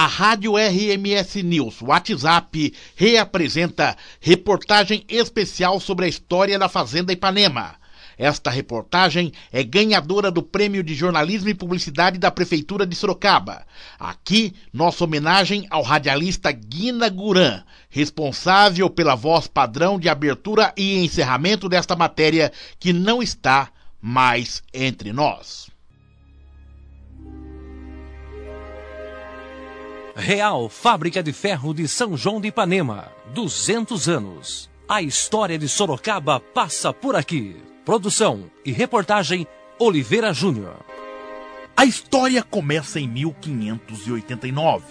A Rádio RMS News WhatsApp reapresenta reportagem especial sobre a história da Fazenda Ipanema. Esta reportagem é ganhadora do Prêmio de Jornalismo e Publicidade da Prefeitura de Sorocaba. Aqui, nossa homenagem ao radialista Guina Guran, responsável pela voz padrão de abertura e encerramento desta matéria que não está mais entre nós. Real Fábrica de Ferro de São João de Ipanema, 200 anos. A história de Sorocaba passa por aqui. Produção e reportagem Oliveira Júnior. A história começa em 1589,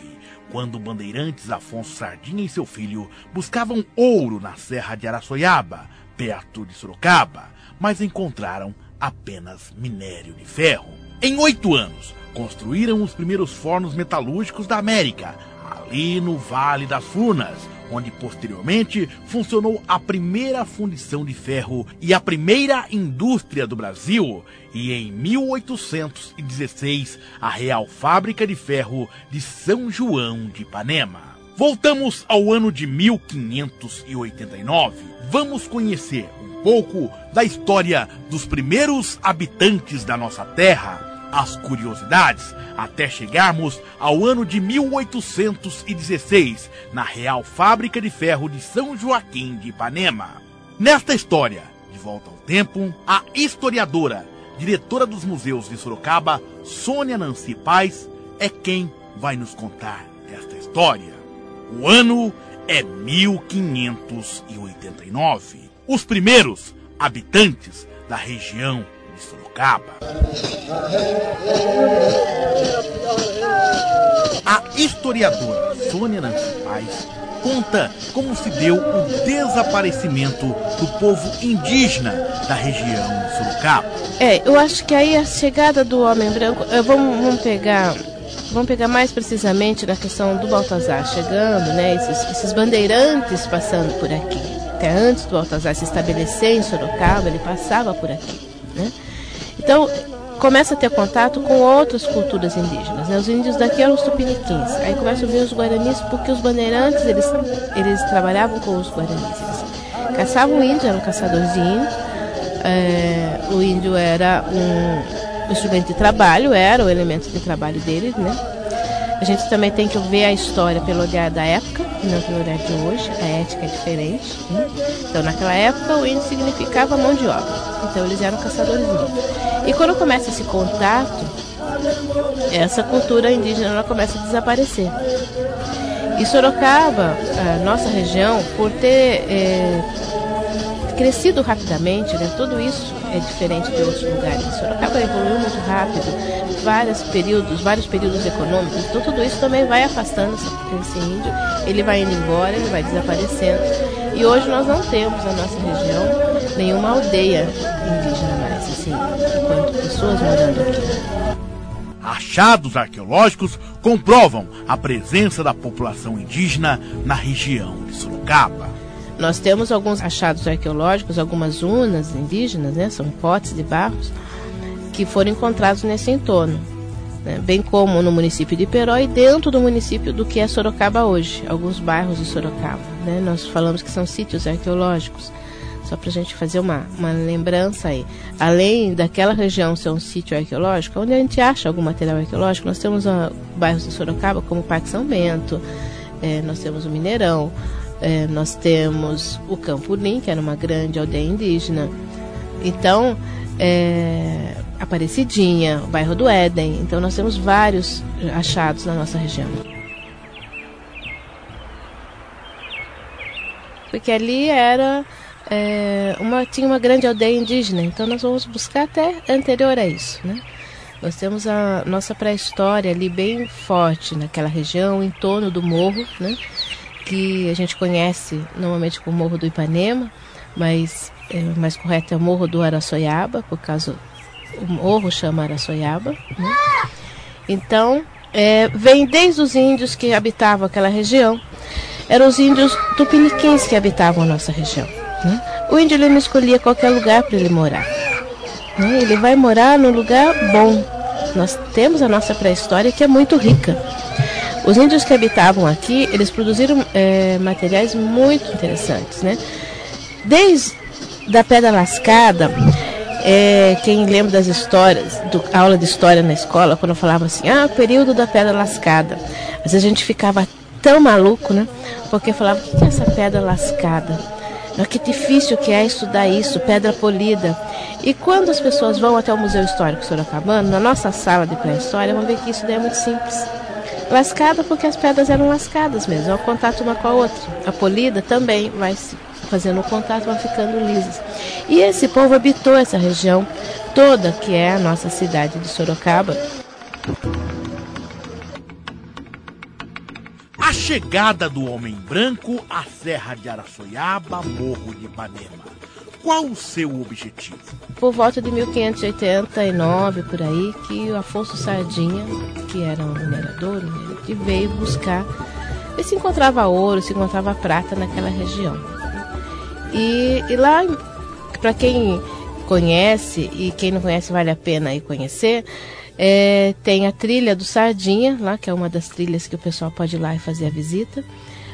quando bandeirantes Afonso Sardinha e seu filho buscavam ouro na Serra de Araçoiaba, perto de Sorocaba, mas encontraram apenas minério de ferro. Em oito anos, construíram os primeiros fornos metalúrgicos da América, ali no Vale das Furnas, onde posteriormente funcionou a primeira fundição de ferro e a primeira indústria do Brasil, e em 1816 a Real Fábrica de Ferro de São João de Ipanema. Voltamos ao ano de 1589. Vamos conhecer um pouco da história dos primeiros habitantes da nossa terra as curiosidades até chegarmos ao ano de 1816, na Real Fábrica de Ferro de São Joaquim de Ipanema. Nesta história, de volta ao tempo, a historiadora, diretora dos museus de Sorocaba, Sônia Nancy Paz, é quem vai nos contar esta história. O ano é 1589. Os primeiros habitantes da região Sorocaba. A historiadora Sônia Nancy Paz conta como se deu o desaparecimento do povo indígena da região de Sorocaba. É, eu acho que aí a chegada do homem branco, vamos, vamos pegar vamos pegar mais precisamente na questão do Baltazar chegando, né? Esses, esses, bandeirantes passando por aqui. Até antes do Baltazar se estabelecer em Sorocaba, ele passava por aqui, né? Então, começa a ter contato com outras culturas indígenas. Né? Os índios daqui eram os tupiniquins. Aí começa a ver os guaranis, porque os bandeirantes, eles, eles trabalhavam com os guaranis. Eles caçavam índio, era um caçadorzinho. É, o índio era um instrumento de trabalho, era o elemento de trabalho deles, né? A gente também tem que ver a história pelo olhar da época, não pelo olhar de hoje. A ética é diferente. Né? Então, naquela época, o índio significava mão de obra. Então, eles eram caçadores índios. E quando começa esse contato, essa cultura indígena ela começa a desaparecer. E Sorocaba, a nossa região, por ter é, crescido rapidamente, né, tudo isso é diferente de outros lugares. Sorocaba evoluiu muito rápido, vários períodos, vários períodos econômicos, então tudo isso também vai afastando esse índio, ele vai indo embora, ele vai desaparecendo. E hoje nós não temos na nossa região nenhuma aldeia indígena mais, assim, enquanto pessoas morando aqui. Achados arqueológicos comprovam a presença da população indígena na região de Sorocaba. Nós temos alguns achados arqueológicos, algumas urnas indígenas, né, são potes de barros, que foram encontrados nesse entorno, né, bem como no município de Peró e dentro do município do que é Sorocaba hoje, alguns bairros de Sorocaba. Né, nós falamos que são sítios arqueológicos, só para a gente fazer uma, uma lembrança aí. Além daquela região ser um sítio arqueológico, onde a gente acha algum material arqueológico, nós temos uh, bairros de Sorocaba como o Parque São Bento, é, nós temos o Mineirão, é, nós temos o Campo Lim, que era uma grande aldeia indígena. Então, é, Aparecidinha, o bairro do Éden. Então, nós temos vários achados na nossa região. Porque ali era é, uma, tinha uma grande aldeia indígena, então nós vamos buscar até anterior a isso, né? Nós temos a nossa pré-história ali bem forte naquela região, em torno do morro, né? que a gente conhece normalmente como Morro do Ipanema, mas é, mais correto é o Morro do Araçoiaba, por causa o morro chama Araçoiaba. Né? Então, é, vem desde os índios que habitavam aquela região, eram os índios tupiniquins que habitavam a nossa região. Né? O índio ele não escolhia qualquer lugar para ele morar. Né? Ele vai morar num lugar bom. Nós temos a nossa pré-história que é muito rica. Os índios que habitavam aqui, eles produziram é, materiais muito interessantes, né? Desde da pedra lascada, é, quem lembra das histórias, do aula de história na escola, quando falava assim, ah, período da pedra lascada. Às vezes a gente ficava tão maluco, né? Porque falava, o que é essa pedra lascada? Que difícil que é estudar isso, pedra polida. E quando as pessoas vão até o Museu Histórico Sorocabano, na nossa sala de pré-história, vão ver que isso daí é muito simples. Lascada porque as pedras eram lascadas mesmo, ao contato uma com a outra. A polida também vai fazendo o contato, vai ficando lisas. E esse povo habitou essa região toda, que é a nossa cidade de Sorocaba. A chegada do homem branco à Serra de Araçoiaba, Morro de Ipanema. Qual o seu objetivo? Por volta de 1589, por aí, que o Afonso Sardinha, que era um minerador, que veio buscar ver se encontrava ouro, se encontrava prata naquela região. E, e lá, para quem conhece e quem não conhece vale a pena ir conhecer, é, tem a trilha do Sardinha, lá que é uma das trilhas que o pessoal pode ir lá e fazer a visita.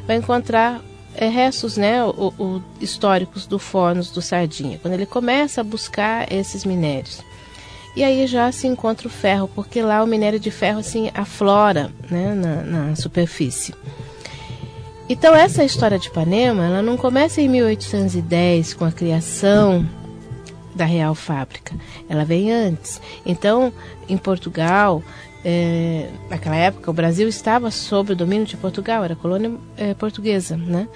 Vai encontrar é, restos né, o, o, históricos do Fornos do Sardinha, quando ele começa a buscar esses minérios. E aí já se encontra o ferro, porque lá o minério de ferro assim aflora né, na, na superfície. Então essa história de Ipanema, ela não começa em 1810 com a criação da Real Fábrica. Ela vem antes. Então, em Portugal, é, naquela época, o Brasil estava sob o domínio de Portugal, era colônia é, portuguesa. Né?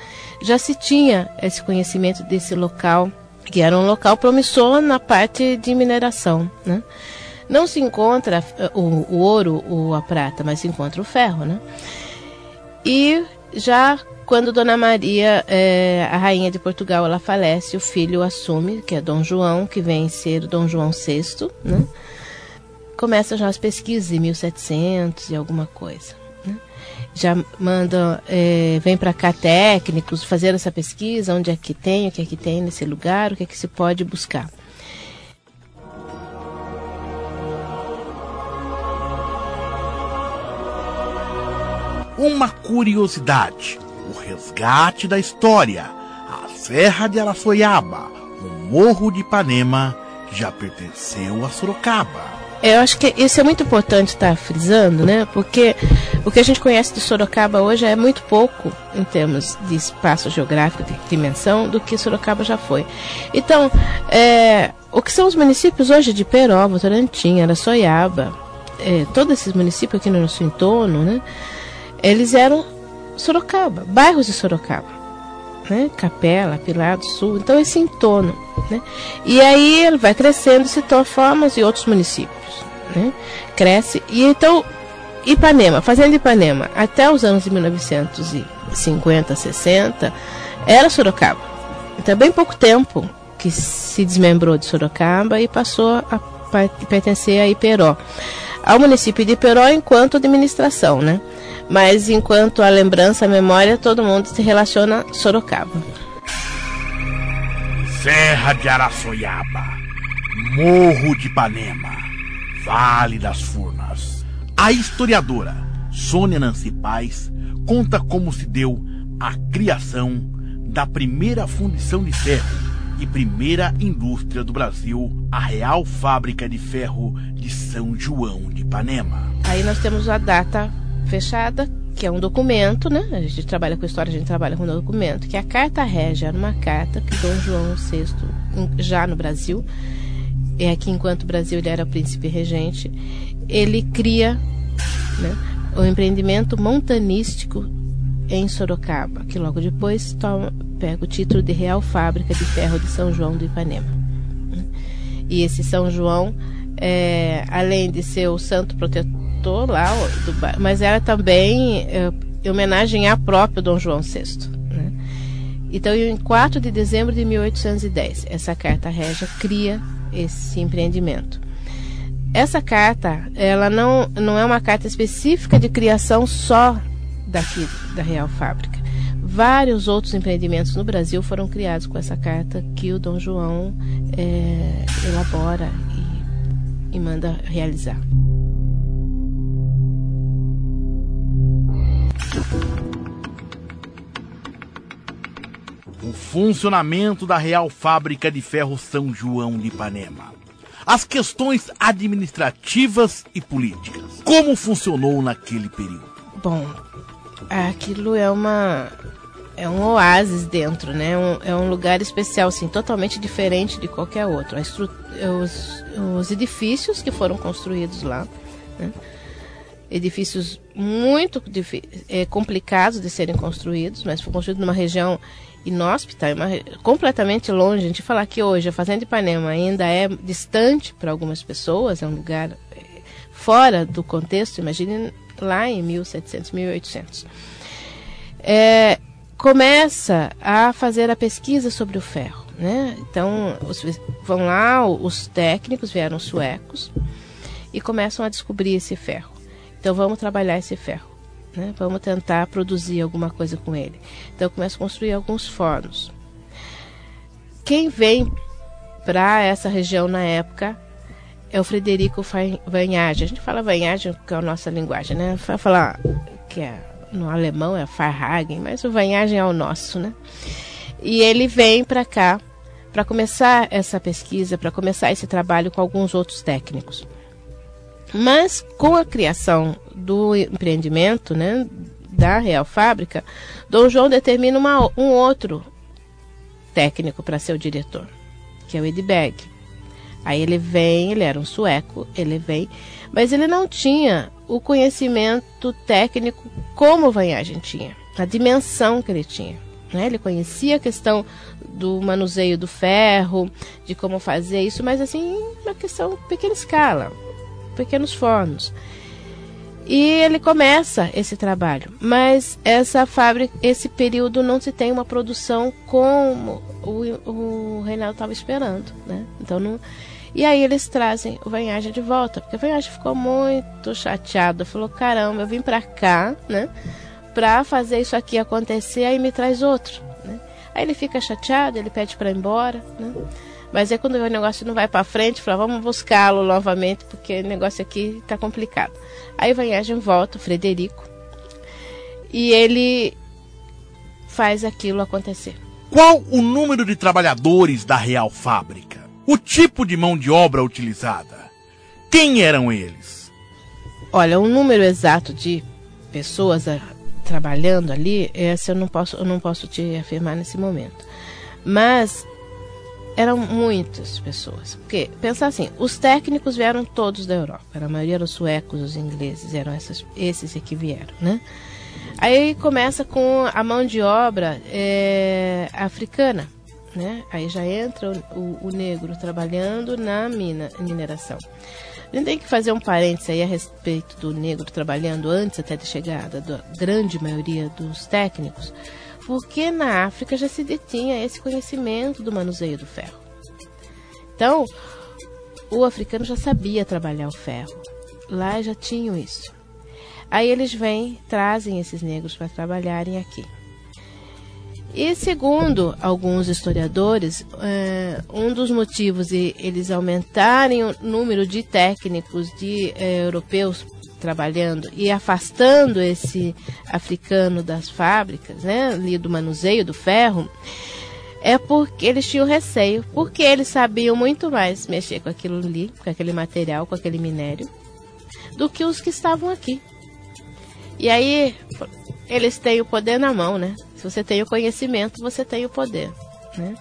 Já se tinha esse conhecimento desse local, que era um local promissor na parte de mineração. Né? Não se encontra é, o, o ouro ou a prata, mas se encontra o ferro. Né? E já quando Dona Maria, é, a rainha de Portugal, ela falece, o filho assume, que é Dom João, que vem ser Dom João VI, né? Começa já as pesquisas em 1700 e alguma coisa. Né? Já manda, é, vem para cá técnicos fazer essa pesquisa, onde é que tem, o que é que tem nesse lugar, o que é que se pode buscar. Uma curiosidade o resgate da história, a Serra de Araçoiaba, o Morro de Ipanema, já pertenceu a Sorocaba. Eu acho que isso é muito importante estar frisando, né? Porque o que a gente conhece de Sorocaba hoje é muito pouco em termos de espaço geográfico, de dimensão, do que Sorocaba já foi. Então, é, o que são os municípios hoje de Peró, Votorantim, Araçoiaba, é, todos esses municípios aqui no nosso entorno, né? Eles eram Sorocaba, bairros de Sorocaba. Né? Capela, Pilar do Sul, então esse entorno. Né? E aí ele vai crescendo, se transforma em outros municípios. Né? Cresce. E então, Ipanema, Fazenda Ipanema, até os anos de 1950, 60, era Sorocaba. Então, bem pouco tempo que se desmembrou de Sorocaba e passou a pertencer a Iperó. Ao município de Iperó enquanto administração, né? Mas enquanto a lembrança, a memória, todo mundo se relaciona Sorocaba. Serra de Araçoiaba, Morro de Ipanema, Vale das Furnas. A historiadora Sônia Nancy Paz conta como se deu a criação da primeira fundição de ferro e primeira indústria do Brasil, a Real Fábrica de Ferro de São João de Ipanema. Aí nós temos a data fechada, que é um documento, né? A gente trabalha com história, a gente trabalha com um documento, que é a Carta Régia, uma carta que Dom João VI, já no Brasil, é aqui enquanto o Brasil ele era príncipe regente, ele cria né, o empreendimento montanístico em Sorocaba, que logo depois toma, pega o título de Real Fábrica de Ferro de São João do Ipanema. E esse São João, é, além de ser o santo protetor lá, do, mas era também é, em homenagem a próprio Dom João VI. Né? Então, em 4 de dezembro de 1810, essa carta régia cria esse empreendimento. Essa carta, ela não, não é uma carta específica de criação só daqui da Real Fábrica. Vários outros empreendimentos no Brasil foram criados com essa carta que o Dom João é, elabora e, e manda realizar. O funcionamento da Real Fábrica de Ferro São João de Ipanema. As questões administrativas e políticas. Como funcionou naquele período? Bom, aquilo é uma é um oásis dentro, né? Um, é um lugar especial, assim, totalmente diferente de qualquer outro. Os, os, edifícios que foram construídos lá, né? Edifícios muito é, complicados de serem construídos, mas foi construído numa região inóspita, uma, completamente longe. A gente falar que hoje a Fazenda de Ipanema ainda é distante para algumas pessoas, é um lugar é, fora do contexto, imagine lá em 1700, 1800. É, começa a fazer a pesquisa sobre o ferro. Né? Então, os, vão lá, os técnicos vieram suecos e começam a descobrir esse ferro. Então, vamos trabalhar esse ferro. Né? Vamos tentar produzir alguma coisa com ele. Então, começa a construir alguns fornos. Quem vem para essa região na época é o Frederico Vanhage. A gente fala Vanhage que é a nossa linguagem, né? Vai falar que é no alemão é Farhagen, mas o Vanhagem é o nosso, né? E ele vem para cá para começar essa pesquisa, para começar esse trabalho com alguns outros técnicos. Mas com a criação do empreendimento, né, da Real Fábrica, Dom João determina uma, um outro técnico para ser o diretor, que é o Edberg. Aí ele vem, ele era um sueco, ele vem, mas ele não tinha o conhecimento técnico como o Vanhagem tinha, a dimensão que ele tinha. Né? Ele conhecia a questão do manuseio do ferro, de como fazer isso, mas assim, uma questão pequena escala, pequenos fornos. E ele começa esse trabalho, mas essa fábrica, esse período não se tem uma produção como o, o Reinaldo estava esperando, né? Então não, e aí eles trazem o Vanhagem de volta, porque o Vanhagem ficou muito chateado, falou: "Caramba, eu vim para cá, né, para fazer isso aqui acontecer, aí me traz outro", né? Aí ele fica chateado, ele pede para ir embora, né? Mas é quando o negócio não vai para frente, fala: "Vamos buscá-lo novamente, porque o negócio aqui está complicado". Aí Vanhagem volta, o Frederico, e ele faz aquilo acontecer. Qual o número de trabalhadores da Real Fábrica? o tipo de mão de obra utilizada. Quem eram eles? Olha, o número exato de pessoas a, trabalhando ali, essa eu não posso, eu não posso te afirmar nesse momento. Mas eram muitas pessoas. Porque, pensar assim, os técnicos vieram todos da Europa. A maioria eram suecos, os ingleses, eram essas, esses que vieram, né? Aí começa com a mão de obra é, africana né? Aí já entra o, o, o negro trabalhando na mina, mineração. A gente tem que fazer um parênteses aí a respeito do negro trabalhando antes até da chegada da grande maioria dos técnicos, porque na África já se detinha esse conhecimento do manuseio do ferro. Então, o africano já sabia trabalhar o ferro. Lá já tinham isso. Aí eles vêm, trazem esses negros para trabalharem aqui. E segundo alguns historiadores, é, um dos motivos de eles aumentarem o número de técnicos de é, europeus trabalhando e afastando esse africano das fábricas, né, ali do manuseio do ferro, é porque eles tinham receio, porque eles sabiam muito mais mexer com aquilo ali, com aquele material, com aquele minério, do que os que estavam aqui. E aí eles têm o poder na mão, né? Se você tem o conhecimento, você tem o poder, né?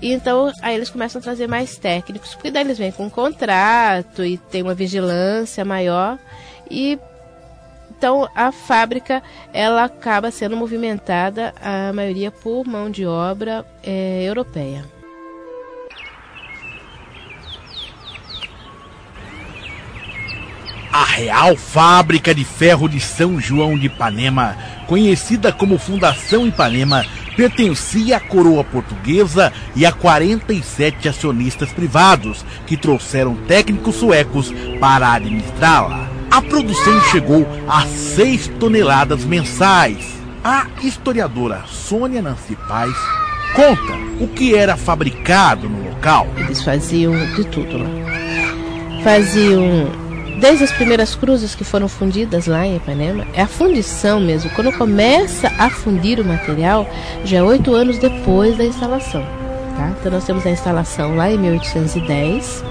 E então aí eles começam a trazer mais técnicos, porque daí eles vêm com um contrato e tem uma vigilância maior e então a fábrica ela acaba sendo movimentada a maioria por mão de obra é, europeia. A Real Fábrica de Ferro de São João de Ipanema, conhecida como Fundação Ipanema, pertencia à coroa portuguesa e a 47 acionistas privados, que trouxeram técnicos suecos para administrá-la. A produção chegou a 6 toneladas mensais. A historiadora Sônia Nancy Paz conta o que era fabricado no local. Eles faziam de tudo lá. Faziam desde as primeiras cruzes que foram fundidas lá em Ipanema, é a fundição mesmo. Quando começa a fundir o material, já é oito anos depois da instalação. Tá? Então nós temos a instalação lá em 1810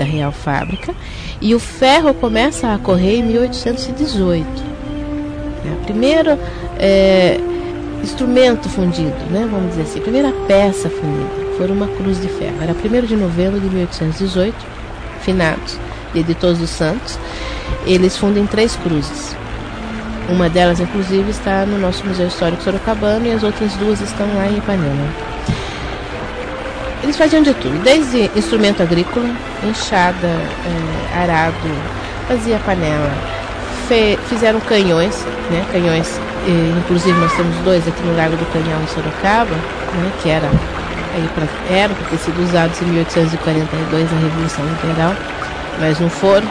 da Real Fábrica e o ferro começa a correr em 1818. É o primeiro é, instrumento fundido, né? vamos dizer assim, a primeira peça fundida foi uma cruz de ferro. Era 1 de novembro de 1818, finados de Todos os Santos. Eles fundem três cruzes. Uma delas, inclusive, está no nosso Museu Histórico Sorocabano e as outras duas estão lá em Ipanema. Eles faziam de tudo, desde instrumento agrícola, enxada, é, arado, fazia panela, fe, fizeram canhões, né, canhões, e, inclusive nós temos dois aqui no Lago do Canhão em Sorocaba, né, que era aí pra, eram para ter sido usados em 1842 na Revolução Imperial, mas não foram,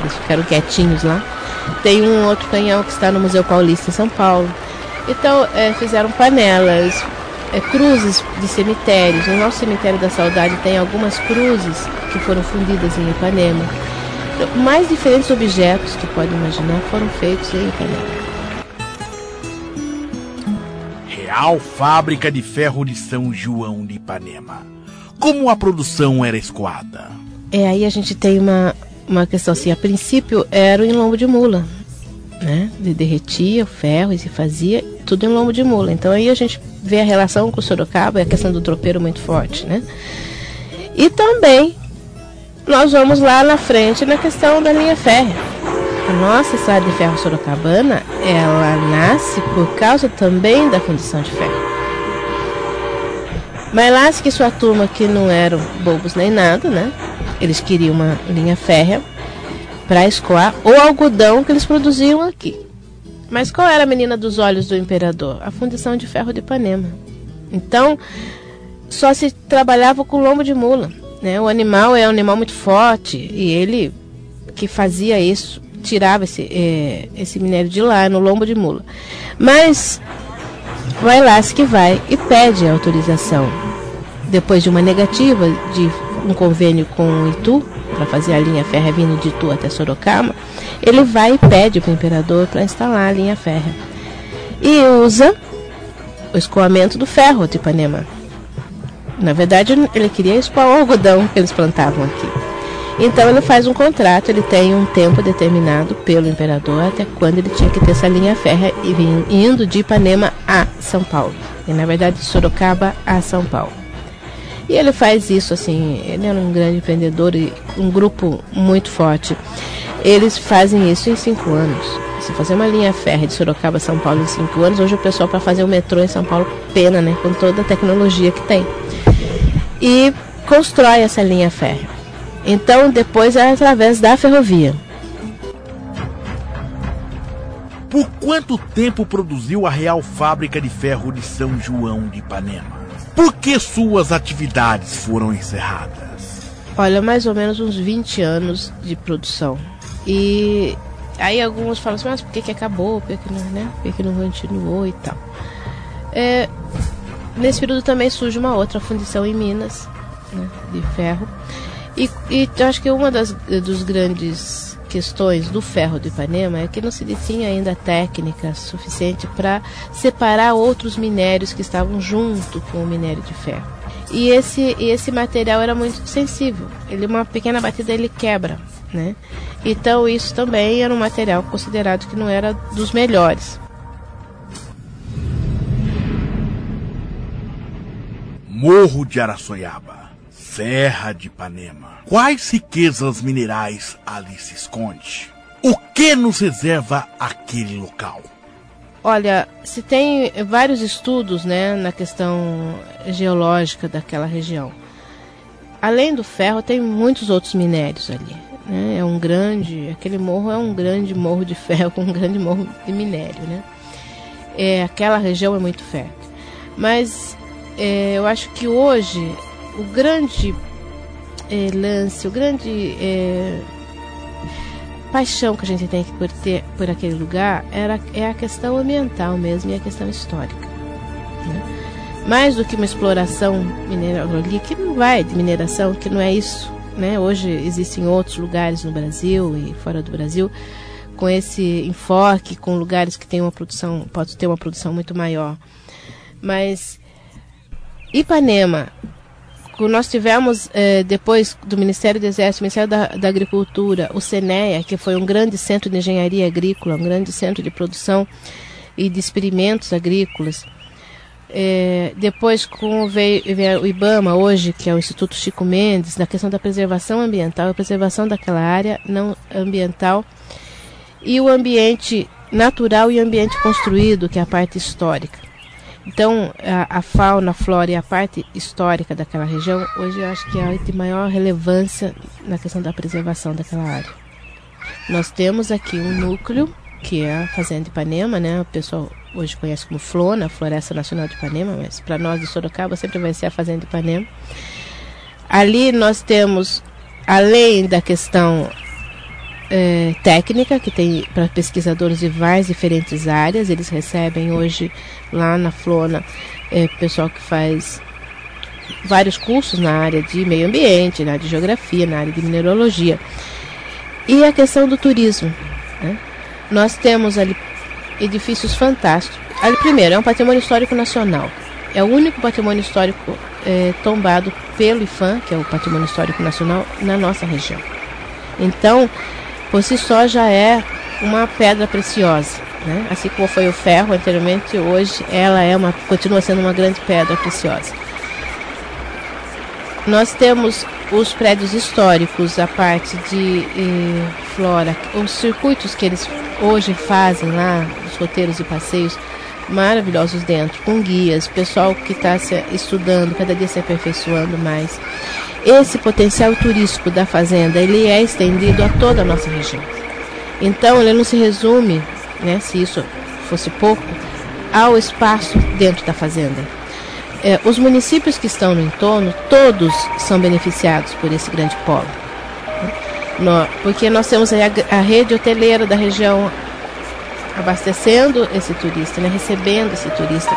eles ficaram quietinhos lá. Tem um outro canhão que está no Museu Paulista em São Paulo. Então é, fizeram panelas, é, cruzes de cemitérios. No nosso cemitério da Saudade tem algumas cruzes que foram fundidas em Ipanema. Então, mais diferentes objetos que pode imaginar foram feitos em Ipanema. Real Fábrica de Ferro de São João de Ipanema. Como a produção era escoada? É, aí a gente tem uma, uma questão assim, a princípio era em lombo de mula, né? De derretia o ferro e se fazia tudo em lombo de mula. Então aí a gente vê a relação com o Sorocaba e a questão do tropeiro muito forte, né? E também nós vamos lá na frente na questão da linha férrea. A nossa estrada de ferro sorocabana, ela nasce por causa também da fundição de ferro. Mas lá que sua turma que não eram bobos nem nada, né? Eles queriam uma linha férrea para escoar o algodão que eles produziam aqui. Mas qual era a menina dos olhos do imperador? A fundição de ferro de Ipanema. Então, só se trabalhava com lombo de mula. Né? O animal é um animal muito forte e ele que fazia isso, tirava esse, é, esse minério de lá no lombo de mula. Mas vai lá que vai e pede a autorização. Depois de uma negativa de um convênio com o Itu, para fazer a linha férrea vindo de Itu até Sorocaba, ele vai e pede para o imperador para instalar a linha férrea. E usa o escoamento do ferro de Ipanema. Na verdade, ele queria escoar o algodão que eles plantavam aqui. Então ele faz um contrato, ele tem um tempo determinado pelo imperador até quando ele tinha que ter essa linha férrea indo de Ipanema a São Paulo. E na verdade de Sorocaba a São Paulo. E ele faz isso assim, ele é um grande empreendedor e um grupo muito forte. Eles fazem isso em cinco anos. Se fazer uma linha férrea de Sorocaba a São Paulo em cinco anos, hoje o pessoal para fazer o metrô em São Paulo, pena, né? Com toda a tecnologia que tem. E constrói essa linha férrea. Então depois é através da ferrovia. Por quanto tempo produziu a Real Fábrica de Ferro de São João de Ipanema? Por que suas atividades foram encerradas? Olha, mais ou menos uns 20 anos de produção. E aí alguns falam assim, mas por que, que acabou? Por que, não, né? por que, não continuou e tal? É, nesse período também surge uma outra fundição em Minas, né, de ferro. E, e acho que uma das dos grandes questões do ferro de Ipanema é que não se tinha ainda técnica suficiente para separar outros minérios que estavam junto com o minério de ferro. E esse, esse material era muito sensível. Ele uma pequena batida ele quebra, né? Então isso também era um material considerado que não era dos melhores. Morro de Araçoiaba, Serra de Ipanema. Quais riquezas minerais ali se esconde? O que nos reserva aquele local? Olha, se tem vários estudos né, na questão geológica daquela região. Além do ferro, tem muitos outros minérios ali. Né? É um grande, aquele morro é um grande morro de ferro um grande morro de minério, né? É, aquela região é muito fértil. Mas é, eu acho que hoje o grande é, lance, o grande é, paixão que a gente tem por ter por aquele lugar era, é a questão ambiental mesmo e a questão histórica. Né? Mais do que uma exploração mineral ali, que não vai de mineração, que não é isso né? Hoje existem outros lugares no Brasil e fora do Brasil com esse enfoque, com lugares que tem uma produção, pode ter uma produção muito maior. Mas Ipanema, nós tivemos eh, depois do Ministério do Exército, Ministério da, da, Agricultura, o Seneia, que foi um grande centro de engenharia agrícola, um grande centro de produção e de experimentos agrícolas. É, depois com veio, veio, o IBAMA hoje, que é o Instituto Chico Mendes, na questão da preservação ambiental, a preservação daquela área não ambiental e o ambiente natural e ambiente construído, que é a parte histórica. Então, a, a, fauna, a flora e a parte histórica daquela região, hoje eu acho que é a de maior relevância na questão da preservação daquela área. Nós temos aqui um núcleo, que é a Fazenda Ipanema, né? O pessoal hoje conhece como FLONA, Floresta Nacional de Ipanema, mas para nós de Sorocaba sempre vai ser a Fazenda Ipanema. Ali nós temos, além da questão é, técnica, que tem para pesquisadores de várias diferentes áreas, eles recebem hoje lá na Flona é, pessoal que faz vários cursos na área de meio ambiente, na área de geografia, na área de mineralogia. E a questão do turismo. Né? Nós temos ali edifícios fantásticos. Ali, primeiro, é um patrimônio histórico nacional. É o único patrimônio histórico é, tombado pelo IFAM, que é o Patrimônio Histórico Nacional, na nossa região. Então, por si só já é uma pedra preciosa. Né? Assim como foi o ferro anteriormente, hoje ela é uma, continua sendo uma grande pedra preciosa. Nós temos os prédios históricos, a parte de eh, flora, os circuitos que eles hoje fazem lá, os roteiros e passeios maravilhosos dentro, com guias, pessoal que está estudando, cada dia se aperfeiçoando mais. Esse potencial turístico da fazenda, ele é estendido a toda a nossa região. Então, ele não se resume, né, se isso fosse pouco, ao espaço dentro da fazenda. É, os municípios que estão no entorno, todos são beneficiados por esse grande polo. Porque nós temos a, a rede hoteleira da região abastecendo esse turista, né, recebendo esse turista.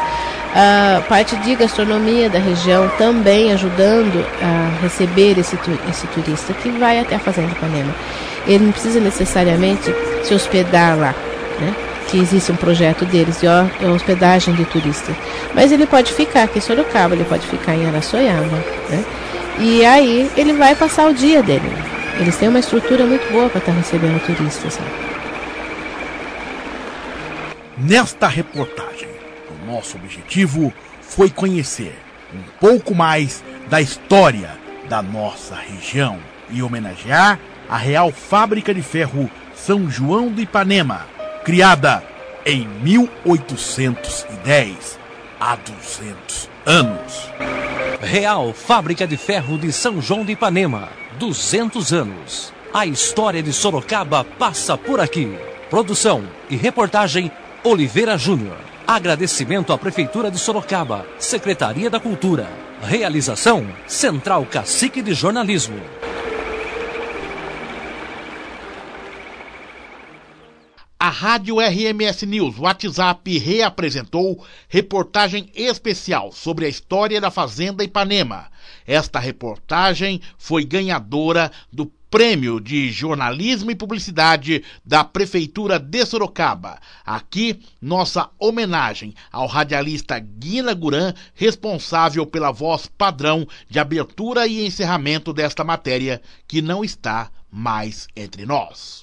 A parte de gastronomia da região também ajudando a receber esse, esse turista que vai até a Fazenda Ipanema. Ele não precisa necessariamente se hospedar lá, né? que existe um projeto deles de hospedagem de turistas. Mas ele pode ficar aqui em Sorocaba, ele pode ficar em Araçoiaba. Né? E aí ele vai passar o dia dele. Eles têm uma estrutura muito boa para estar recebendo turistas. Nesta reportagem, o nosso objetivo foi conhecer um pouco mais da história da nossa região e homenagear a Real Fábrica de Ferro São João do Ipanema, criada em 1810, há 200 anos. Real Fábrica de Ferro de São João de Ipanema, 200 anos. A história de Sorocaba passa por aqui. Produção e reportagem Oliveira Júnior. Agradecimento à Prefeitura de Sorocaba, Secretaria da Cultura. Realização Central Cacique de Jornalismo. A Rádio RMS News WhatsApp reapresentou reportagem especial sobre a história da Fazenda Ipanema. Esta reportagem foi ganhadora do Prêmio de Jornalismo e Publicidade da Prefeitura de Sorocaba. Aqui, nossa homenagem ao radialista Guina Guran, responsável pela voz padrão de abertura e encerramento desta matéria, que não está mais entre nós.